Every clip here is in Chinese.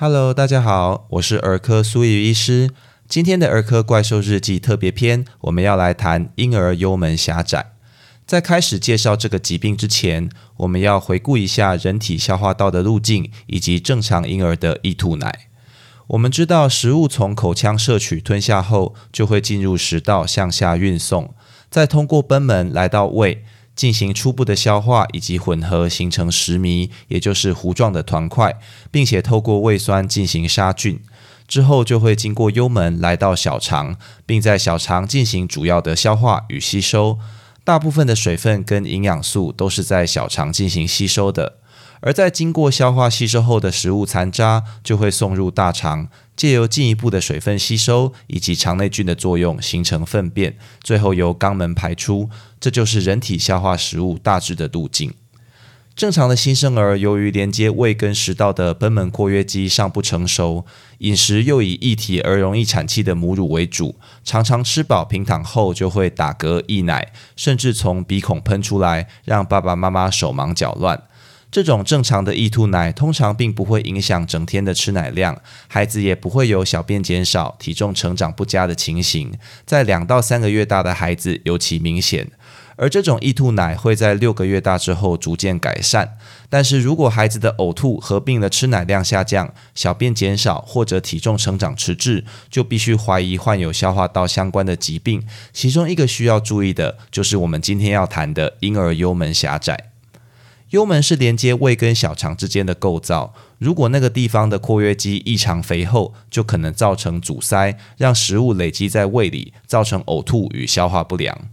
Hello，大家好，我是儿科苏怡医师。今天的儿科怪兽日记特别篇，我们要来谈婴儿幽门狭窄。在开始介绍这个疾病之前，我们要回顾一下人体消化道的路径以及正常婴儿的易吐奶。我们知道，食物从口腔摄取吞下后，就会进入食道向下运送，再通过贲门来到胃。进行初步的消化以及混合，形成石糜，也就是糊状的团块，并且透过胃酸进行杀菌，之后就会经过幽门来到小肠，并在小肠进行主要的消化与吸收。大部分的水分跟营养素都是在小肠进行吸收的。而在经过消化吸收后的食物残渣就会送入大肠，借由进一步的水分吸收以及肠内菌的作用形成粪便，最后由肛门排出。这就是人体消化食物大致的路径。正常的新生儿由于连接胃跟食道的贲门括约肌尚不成熟，饮食又以液体而容易产气的母乳为主，常常吃饱平躺后就会打嗝溢奶，甚至从鼻孔喷出来，让爸爸妈妈手忙脚乱。这种正常的易吐奶通常并不会影响整天的吃奶量，孩子也不会有小便减少、体重成长不佳的情形。在两到三个月大的孩子尤其明显，而这种易吐奶会在六个月大之后逐渐改善。但是如果孩子的呕吐合并了吃奶量下降、小便减少或者体重成长迟滞，就必须怀疑患有消化道相关的疾病。其中一个需要注意的就是我们今天要谈的婴儿幽门狭窄。幽门是连接胃跟小肠之间的构造，如果那个地方的括约肌异常肥厚，就可能造成阻塞，让食物累积在胃里，造成呕吐与消化不良。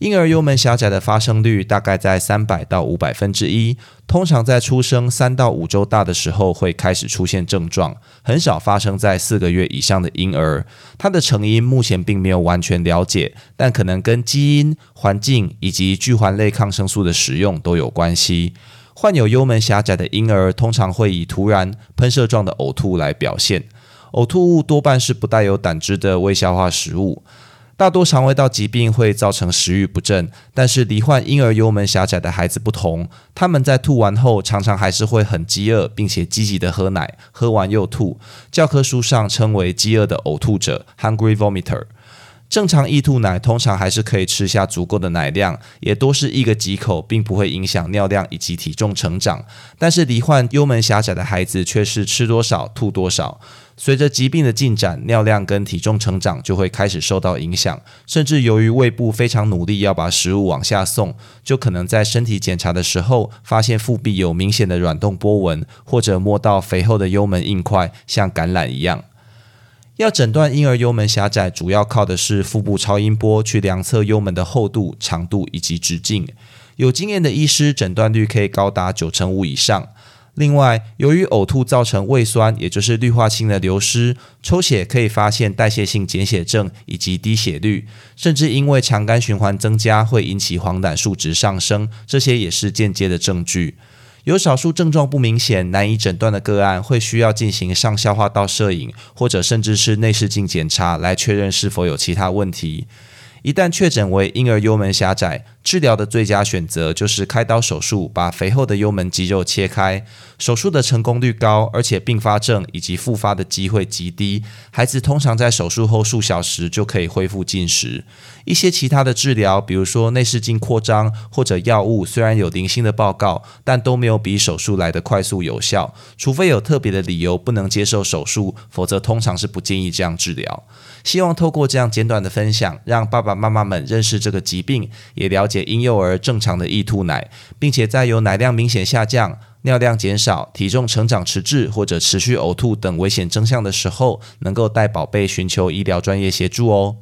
婴儿幽门狭窄的发生率大概在三百到五百分之一，通常在出生三到五周大的时候会开始出现症状，很少发生在四个月以上的婴儿。它的成因目前并没有完全了解，但可能跟基因、环境以及聚环类抗生素的使用都有关系。患有幽门狭窄的婴儿通常会以突然喷射状的呕吐来表现，呕吐物多半是不带有胆汁的未消化食物。大多肠胃道疾病会造成食欲不振，但是罹患婴儿幽门狭窄的孩子不同，他们在吐完后常常还是会很饥饿，并且积极的喝奶，喝完又吐。教科书上称为饥饿的呕吐者 （hungry vomiter）。正常易吐奶通常还是可以吃下足够的奶量，也多是一个几口，并不会影响尿量以及体重成长。但是罹患幽门狭窄的孩子却是吃多少吐多少。随着疾病的进展，尿量跟体重成长就会开始受到影响，甚至由于胃部非常努力要把食物往下送，就可能在身体检查的时候发现腹壁有明显的软动波纹，或者摸到肥厚的幽门硬块，像橄榄一样。要诊断婴儿幽门狭窄，主要靠的是腹部超音波去量测幽门的厚度、长度以及直径。有经验的医师诊断率可以高达九成五以上。另外，由于呕吐造成胃酸，也就是氯化氢的流失，抽血可以发现代谢性减血症以及低血率，甚至因为肠肝循环增加会引起黄疸数值上升，这些也是间接的证据。有少数症状不明显、难以诊断的个案，会需要进行上消化道摄影，或者甚至是内视镜检查来确认是否有其他问题。一旦确诊为婴儿幽门狭窄，治疗的最佳选择就是开刀手术，把肥厚的幽门肌肉切开。手术的成功率高，而且并发症以及复发的机会极低。孩子通常在手术后数小时就可以恢复进食。一些其他的治疗，比如说内视镜扩张或者药物，虽然有零星的报告，但都没有比手术来的快速有效。除非有特别的理由不能接受手术，否则通常是不建议这样治疗。希望透过这样简短的分享，让爸爸妈妈们认识这个疾病，也了解婴幼儿正常的易吐奶，并且在有奶量明显下降。尿量减少、体重成长迟滞或者持续呕吐等危险征象的时候，能够带宝贝寻求医疗专业协助哦。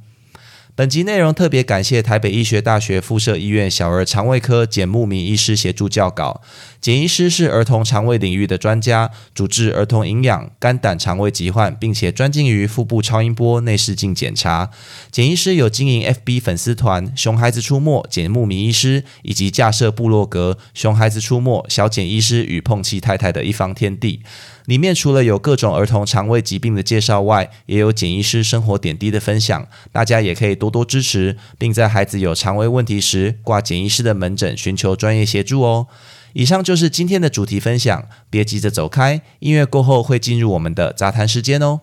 本集内容特别感谢台北医学大学附设医院小儿肠胃科简慕明医师协助校稿。简医师是儿童肠胃领域的专家，主治儿童营养、肝胆肠胃疾患，并且专精于腹部超音波、内视镜检查。简医师有经营 FB 粉丝团“熊孩子出没”简慕明医师，以及架设部落格“熊孩子出没小简医师与碰气太太的一方天地”。里面除了有各种儿童肠胃疾病的介绍外，也有简医师生活点滴的分享，大家也可以多多多支持，并在孩子有肠胃问题时挂简医师的门诊，寻求专业协助哦。以上就是今天的主题分享，别急着走开，音乐过后会进入我们的杂谈时间哦。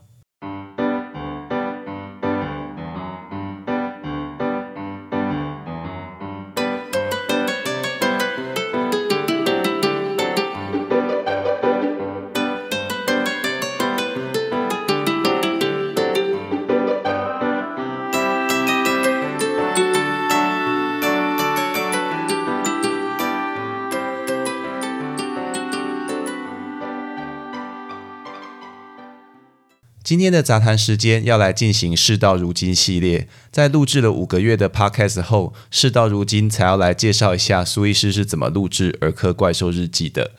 今天的杂谈时间要来进行事到如今系列，在录制了五个月的 podcast 后，事到如今才要来介绍一下苏医师是怎么录制《儿科怪兽日记》的。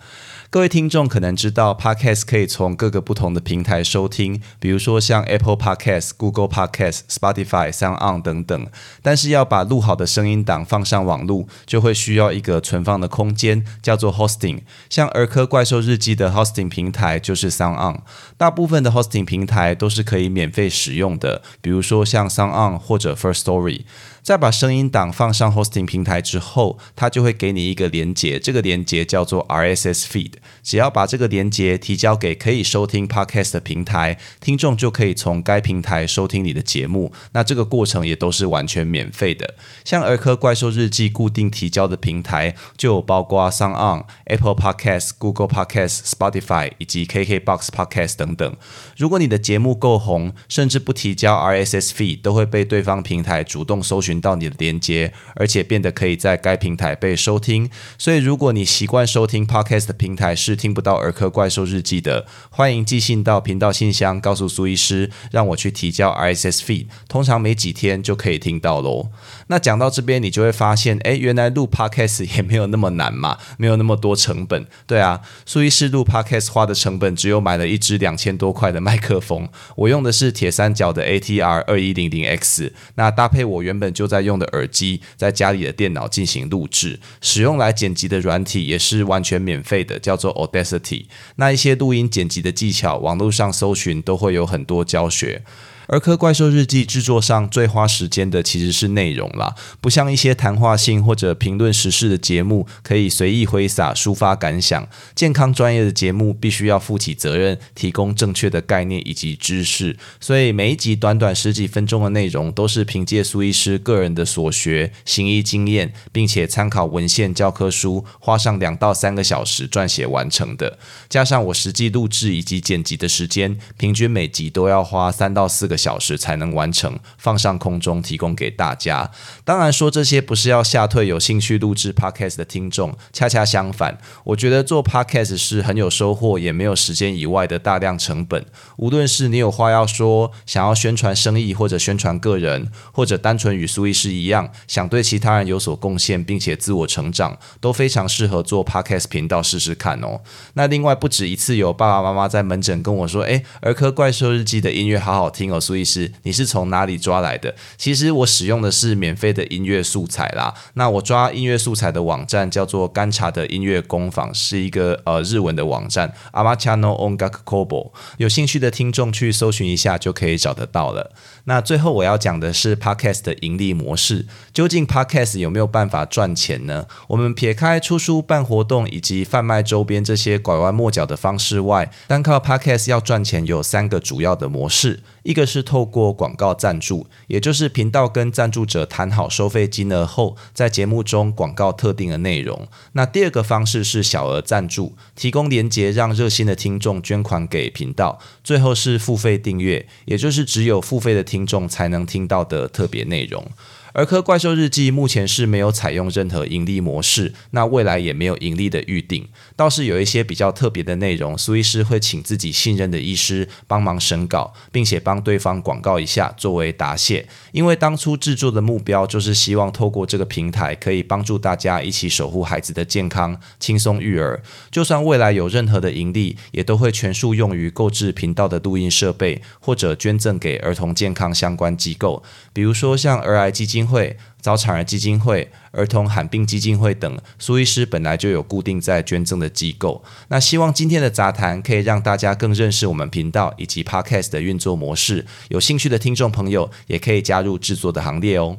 各位听众可能知道，Podcast 可以从各个不同的平台收听，比如说像 Apple Podcast、Google Podcast、Spotify、Sound On 等等。但是要把录好的声音档放上网路，就会需要一个存放的空间，叫做 Hosting。像儿科怪兽日记的 Hosting 平台就是 Sound On。大部分的 Hosting 平台都是可以免费使用的，比如说像 Sound On 或者 First Story。再把声音档放上 hosting 平台之后，它就会给你一个连接，这个连接叫做 RSS feed。只要把这个连接提交给可以收听 podcast 的平台，听众就可以从该平台收听你的节目。那这个过程也都是完全免费的。像儿科怪兽日记固定提交的平台，就有包括 s o n On、Apple Podcast、Google Podcast、Spotify 以及 KKBox Podcast 等等。如果你的节目够红，甚至不提交 RSS feed，都会被对方平台主动搜寻。到你的连接，而且变得可以在该平台被收听。所以，如果你习惯收听 Podcast 的平台是听不到《儿科怪兽日记》的，欢迎寄信到频道信箱，告诉苏医师，让我去提交 RSS feed。通常没几天就可以听到喽。那讲到这边，你就会发现，哎，原来录 Podcast 也没有那么难嘛，没有那么多成本。对啊，苏医师录 Podcast 花的成本只有买了一支两千多块的麦克风，我用的是铁三角的 ATR 二一零零 X，那搭配我原本就。在用的耳机，在家里的电脑进行录制，使用来剪辑的软体也是完全免费的，叫做 Audacity。那一些录音剪辑的技巧，网络上搜寻都会有很多教学。儿科怪兽日记制作上最花时间的其实是内容啦，不像一些谈话性或者评论时事的节目，可以随意挥洒抒发感想。健康专业的节目必须要负起责任，提供正确的概念以及知识。所以每一集短短十几分钟的内容，都是凭借苏医师个人的所学、行医经验，并且参考文献教科书，花上两到三个小时撰写完成的。加上我实际录制以及剪辑的时间，平均每集都要花三到四个。小时才能完成，放上空中提供给大家。当然说这些不是要吓退有兴趣录制 podcast 的听众，恰恰相反，我觉得做 podcast 是很有收获，也没有时间以外的大量成本。无论是你有话要说，想要宣传生意或者宣传个人，或者单纯与苏医师一样，想对其他人有所贡献，并且自我成长，都非常适合做 podcast 频道试试看哦。那另外不止一次有爸爸妈妈在门诊跟我说：“诶，儿科怪兽日记的音乐好好听哦。”苏医师，你是从哪里抓来的？其实我使用的是免费的音乐素材啦。那我抓音乐素材的网站叫做干茶的音乐工坊，是一个呃日文的网站。Amachano Ongak Kobo，有兴趣的听众去搜寻一下就可以找得到了。那最后我要讲的是 Podcast 的盈利模式，究竟 Podcast 有没有办法赚钱呢？我们撇开出书、办活动以及贩卖周边这些拐弯抹角的方式外，单靠 Podcast 要赚钱有三个主要的模式。一个是是透过广告赞助，也就是频道跟赞助者谈好收费金额后，在节目中广告特定的内容。那第二个方式是小额赞助，提供连接让热心的听众捐款给频道。最后是付费订阅，也就是只有付费的听众才能听到的特别内容。儿科怪兽日记目前是没有采用任何盈利模式，那未来也没有盈利的预定。倒是有一些比较特别的内容，苏医师会请自己信任的医师帮忙审稿，并且帮对方广告一下作为答谢。因为当初制作的目标就是希望透过这个平台可以帮助大家一起守护孩子的健康，轻松育儿。就算未来有任何的盈利，也都会全数用于购置频道的录音设备，或者捐赠给儿童健康相关机构，比如说像儿癌基金。会早产儿基金会、儿童罕病基金会等，苏医师本来就有固定在捐赠的机构。那希望今天的杂谈可以让大家更认识我们频道以及 Podcast 的运作模式。有兴趣的听众朋友也可以加入制作的行列哦。